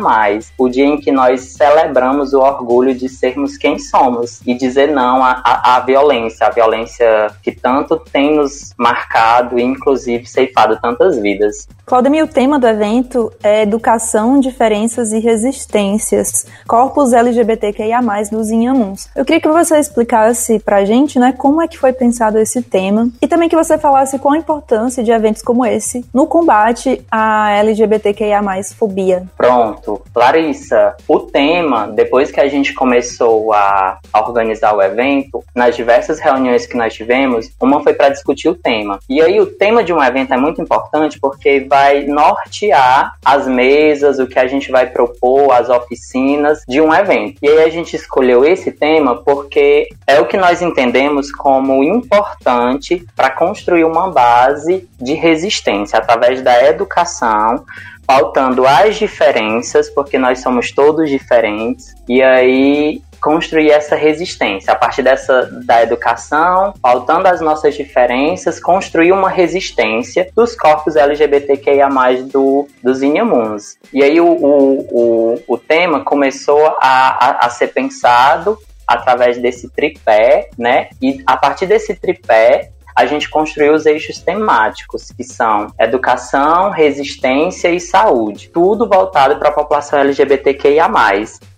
Speaker 17: o dia em que nós celebramos o orgulho de sermos quem somos e dizer não à, à, à violência, a violência que tanto tem nos marcado e inclusive ceifado tantas vidas.
Speaker 3: Claudemir, o tema do evento é Educação, Diferenças e Resistências, Corpos LGBTQIA+, dos Inhamuns. Eu queria que você explicasse pra gente, né, como é que foi pensado esse tema e também que você falasse qual a importância de eventos como esse no combate à LGBTQIA+, fobia.
Speaker 17: Pronto. Larissa, o tema, depois que a gente começou a, a organizar o evento, nas diversas reuniões que nós tivemos, uma foi para discutir o tema. E aí o tema de um evento é muito importante porque vai nortear as mesas, o que a gente vai propor, as oficinas de um evento. E aí a gente escolheu esse tema porque é o que nós entendemos como importante para construir uma base de resistência através da educação, pautando as diferenças, porque nós somos todos diferentes, e aí construir essa resistência a partir dessa da educação, pautando as nossas diferenças, construir uma resistência dos corpos LGBTQIA+ do, dos Inhamuns. E aí o, o, o, o tema começou a, a, a ser pensado através desse tripé, né? E a partir desse tripé a gente construiu os eixos temáticos, que são educação, resistência e saúde. Tudo voltado para a população LGBTQIA+.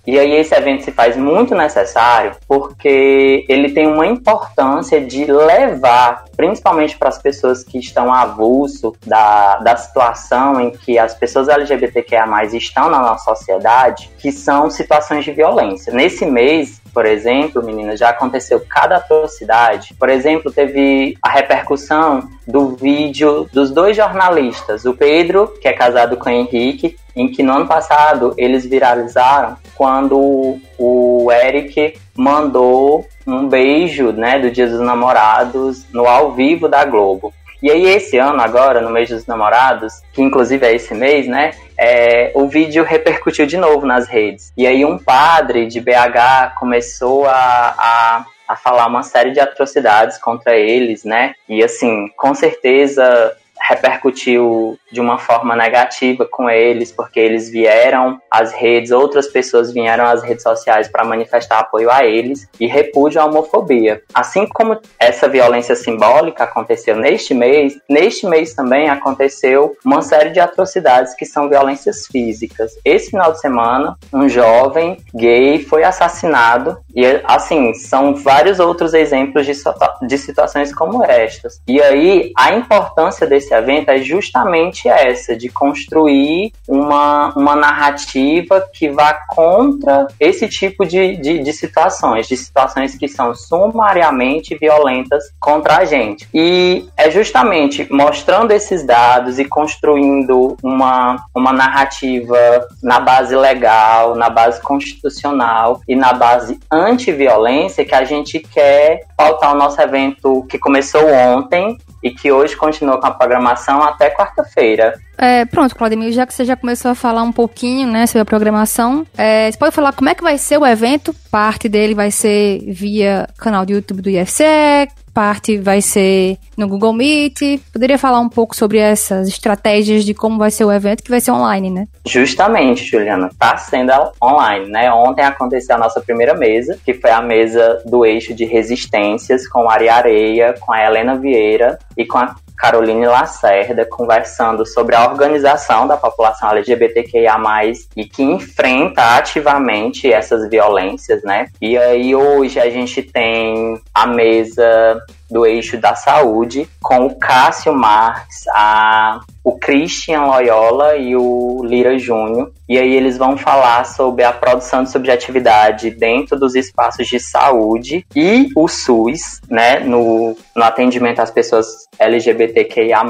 Speaker 17: E aí esse evento se faz muito necessário porque ele tem uma importância de levar, principalmente para as pessoas que estão avulso da, da situação em que as pessoas LGBTQIA+, estão na nossa sociedade, que são situações de violência. Nesse mês, por exemplo, meninas, já aconteceu cada atrocidade. Por exemplo, teve a repercussão do vídeo dos dois jornalistas, o Pedro, que é casado com o Henrique, em que no ano passado eles viralizaram quando o Eric mandou um beijo, né, do Dia dos Namorados no ao vivo da Globo. E aí, esse ano, agora, no mês dos namorados, que inclusive é esse mês, né? É, o vídeo repercutiu de novo nas redes. E aí, um padre de BH começou a, a, a falar uma série de atrocidades contra eles, né? E assim, com certeza repercutiu de uma forma negativa com eles, porque eles vieram às redes, outras pessoas vieram às redes sociais para manifestar apoio a eles e repúdio à homofobia. Assim como essa violência simbólica aconteceu neste mês, neste mês também aconteceu uma série de atrocidades que são violências físicas. Esse final de semana, um jovem gay foi assassinado e assim, são vários outros exemplos de, de situações como estas. E aí, a importância desse evento é justamente essa, de construir uma, uma narrativa que vá contra esse tipo de, de, de situações, de situações que são sumariamente violentas contra a gente. E é justamente mostrando esses dados e construindo uma, uma narrativa na base legal, na base constitucional e na base anti-violência que a gente quer pautar o nosso evento que começou ontem e que hoje continua com a programação até quarta-feira.
Speaker 2: É, pronto, Claudemir, já que você já começou a falar um pouquinho, né, sobre a programação, é, você pode falar como é que vai ser o evento? Parte dele vai ser via canal do YouTube do IFCE, parte vai ser no Google Meet. Poderia falar um pouco sobre essas estratégias de como vai ser o evento, que vai ser online, né?
Speaker 17: Justamente, Juliana, tá sendo online, né? Ontem aconteceu a nossa primeira mesa, que foi a mesa do eixo de resistências com a Ari Areia, com a Helena Vieira e com a Caroline Lacerda, conversando sobre a organização da população LGBTQIA+, e que enfrenta ativamente essas violências, né? E aí hoje a gente tem a mesa do eixo da saúde, com o Cássio Marques, a, o Christian Loyola e o Lira Júnior. E aí eles vão falar sobre a produção de subjetividade dentro dos espaços de saúde e o SUS, né, no, no atendimento às pessoas LGBTQIA+,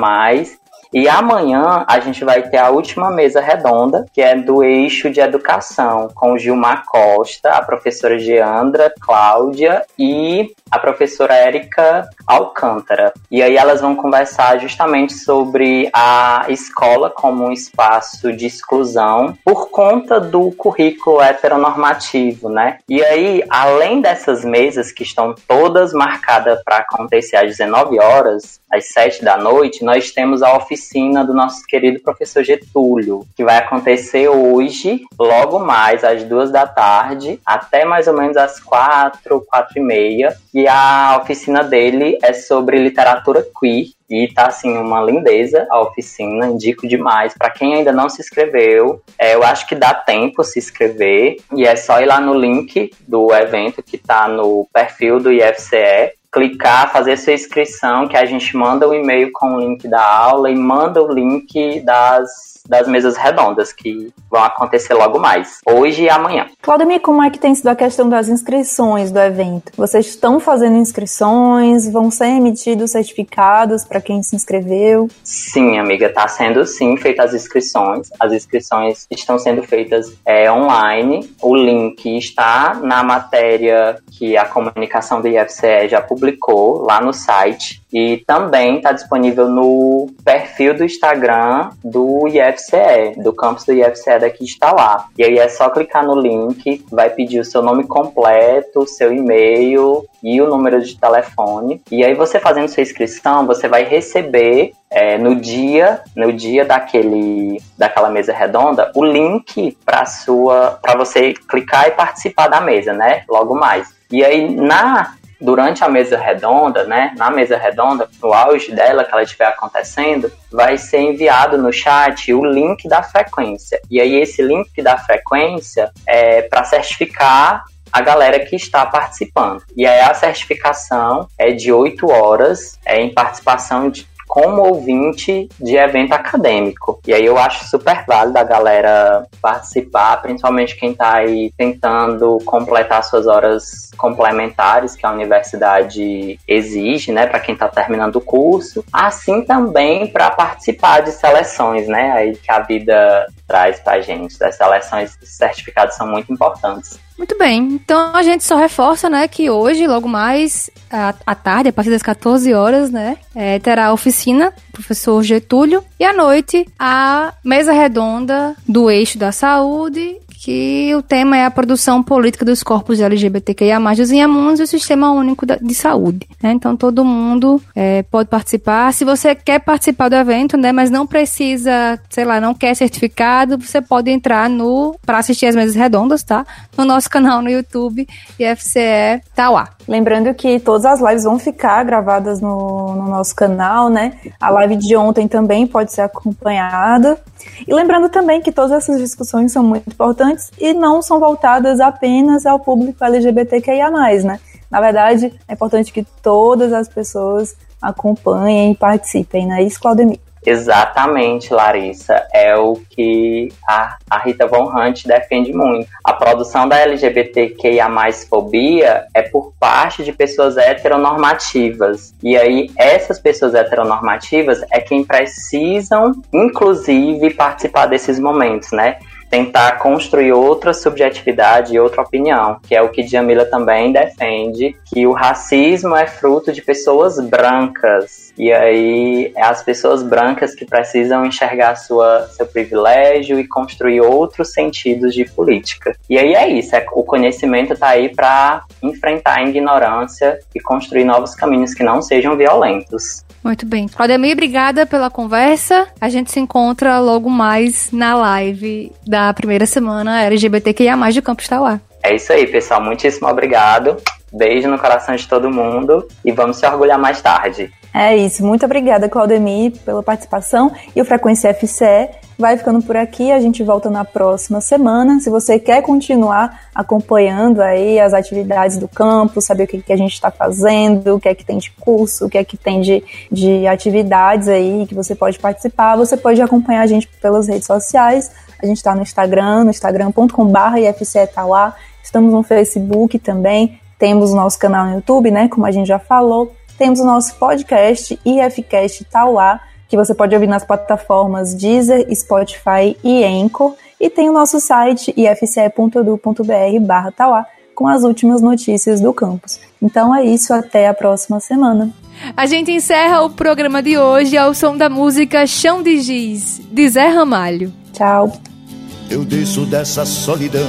Speaker 17: e amanhã a gente vai ter a última mesa redonda, que é do eixo de educação, com Gilmar Costa, a professora Geandra, Cláudia e a professora Érica Alcântara. E aí elas vão conversar justamente sobre a escola como um espaço de exclusão por conta do currículo heteronormativo, né? E aí, além dessas mesas que estão todas marcadas para acontecer às 19 horas, às 7 da noite, nós temos a oficina do nosso querido professor Getúlio, que vai acontecer hoje, logo mais às 2 da tarde, até mais ou menos às 4, 4 e meia e a oficina dele é sobre literatura queer. E tá assim, uma lindeza a oficina, indico demais. Para quem ainda não se inscreveu, é, eu acho que dá tempo se inscrever. E é só ir lá no link do evento que tá no perfil do IFCE clicar, fazer sua inscrição, que a gente manda o e-mail com o link da aula e manda o link das das mesas redondas que vão acontecer logo mais, hoje e amanhã.
Speaker 3: Claudemir, como é que tem sido a questão das inscrições do evento? Vocês estão fazendo inscrições? Vão ser emitidos certificados para quem se inscreveu?
Speaker 17: Sim, amiga, está sendo sim feitas as inscrições. As inscrições estão sendo feitas é, online. O link está na matéria que a comunicação do IFCE já publicou lá no site. E também está disponível no perfil do Instagram do IFCE, do campus do IFCE daqui está lá. E aí é só clicar no link, vai pedir o seu nome completo, seu e-mail e o número de telefone. E aí você fazendo sua inscrição, você vai receber é, no dia, no dia daquele, daquela mesa redonda, o link para sua, para você clicar e participar da mesa, né? Logo mais. E aí na durante a mesa redonda, né, na mesa redonda, no auge dela que ela estiver acontecendo, vai ser enviado no chat o link da frequência. E aí esse link da frequência é para certificar a galera que está participando. E aí a certificação é de 8 horas, é em participação de como ouvinte de evento acadêmico. E aí eu acho super válido a galera participar, principalmente quem está aí tentando completar suas horas complementares que a universidade exige, né, para quem está terminando o curso, assim também para participar de seleções, né, aí que a vida traz para a gente. As seleções certificados são muito importantes.
Speaker 2: Muito bem, então a gente só reforça, né, que hoje, logo mais à, à tarde, a partir das 14 horas, né, é, terá a oficina, professor Getúlio, e à noite a mesa redonda do eixo da saúde que o tema é a produção política dos corpos LGBTQIA+, dos Inhamuns e o Sistema Único de Saúde. Né? Então, todo mundo é, pode participar. Se você quer participar do evento, né, mas não precisa, sei lá, não quer certificado, você pode entrar no para assistir as mesas redondas, tá? No nosso canal no YouTube, IFCE Tauá.
Speaker 3: Lembrando que todas as lives vão ficar gravadas no, no nosso canal, né? A live de ontem também pode ser acompanhada. E lembrando também que todas essas discussões são muito importantes e não são voltadas apenas ao público LGBTQIA+, né? Na verdade, é importante que todas as pessoas acompanhem e participem, não é isso, Claudemir?
Speaker 17: Exatamente, Larissa. É o que a, a Rita Von Hunt defende muito. A produção da LGBTQIA fobia é por parte de pessoas heteronormativas. E aí, essas pessoas heteronormativas é quem precisam, inclusive, participar desses momentos, né? Tentar construir outra subjetividade e outra opinião, que é o que Jamila também defende, que o racismo é fruto de pessoas brancas. E aí é as pessoas brancas que precisam enxergar sua, seu privilégio e construir outros sentidos de política. E aí é isso, é, o conhecimento está aí para enfrentar a ignorância e construir novos caminhos que não sejam violentos.
Speaker 2: Muito bem. Claudemir, obrigada pela conversa. A gente se encontra logo mais na live da primeira semana LGBTQIA+, do Campus Tauá.
Speaker 17: É isso aí, pessoal. Muitíssimo obrigado. Beijo no coração de todo mundo e vamos se orgulhar mais tarde.
Speaker 3: É isso. Muito obrigada, Claudemir, pela participação. E o Frequência FCE vai ficando por aqui. A gente volta na próxima semana. Se você quer continuar acompanhando aí as atividades do campo, saber o que, que a gente está fazendo, o que é que tem de curso, o que é que tem de, de atividades aí que você pode participar, você pode acompanhar a gente pelas redes sociais. A gente está no Instagram, no instagram.com.br IFCETauá. Estamos no Facebook também. Temos o nosso canal no YouTube, né? Como a gente já falou. Temos o nosso podcast IFCast Tauá, que você pode ouvir nas plataformas Deezer, Spotify e Anchor. E tem o nosso site ifce.edu.br barra Tauá, com as últimas notícias do campus. Então é isso, até a próxima semana.
Speaker 2: A gente encerra o programa de hoje ao som da música Chão de Giz, de Zé Ramalho.
Speaker 3: Tchau.
Speaker 18: Eu desço dessa solidão,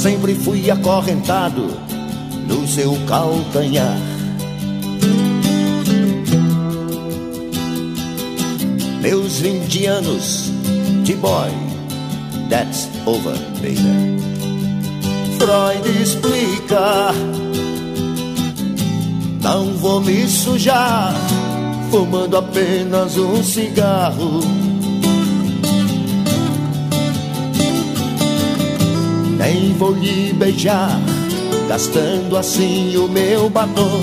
Speaker 18: Sempre fui acorrentado no seu calcanhar. Meus 20 anos de boy, that's over, baby. Freud explica. Não vou me sujar, fumando apenas um cigarro. Nem vou lhe beijar, gastando assim o meu batom.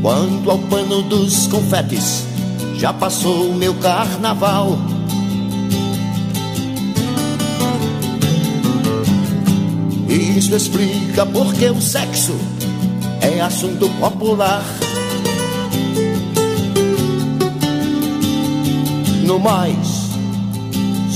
Speaker 18: Quanto ao pano dos confetes, já passou o meu carnaval. Isso explica porque o sexo é assunto popular. No mais,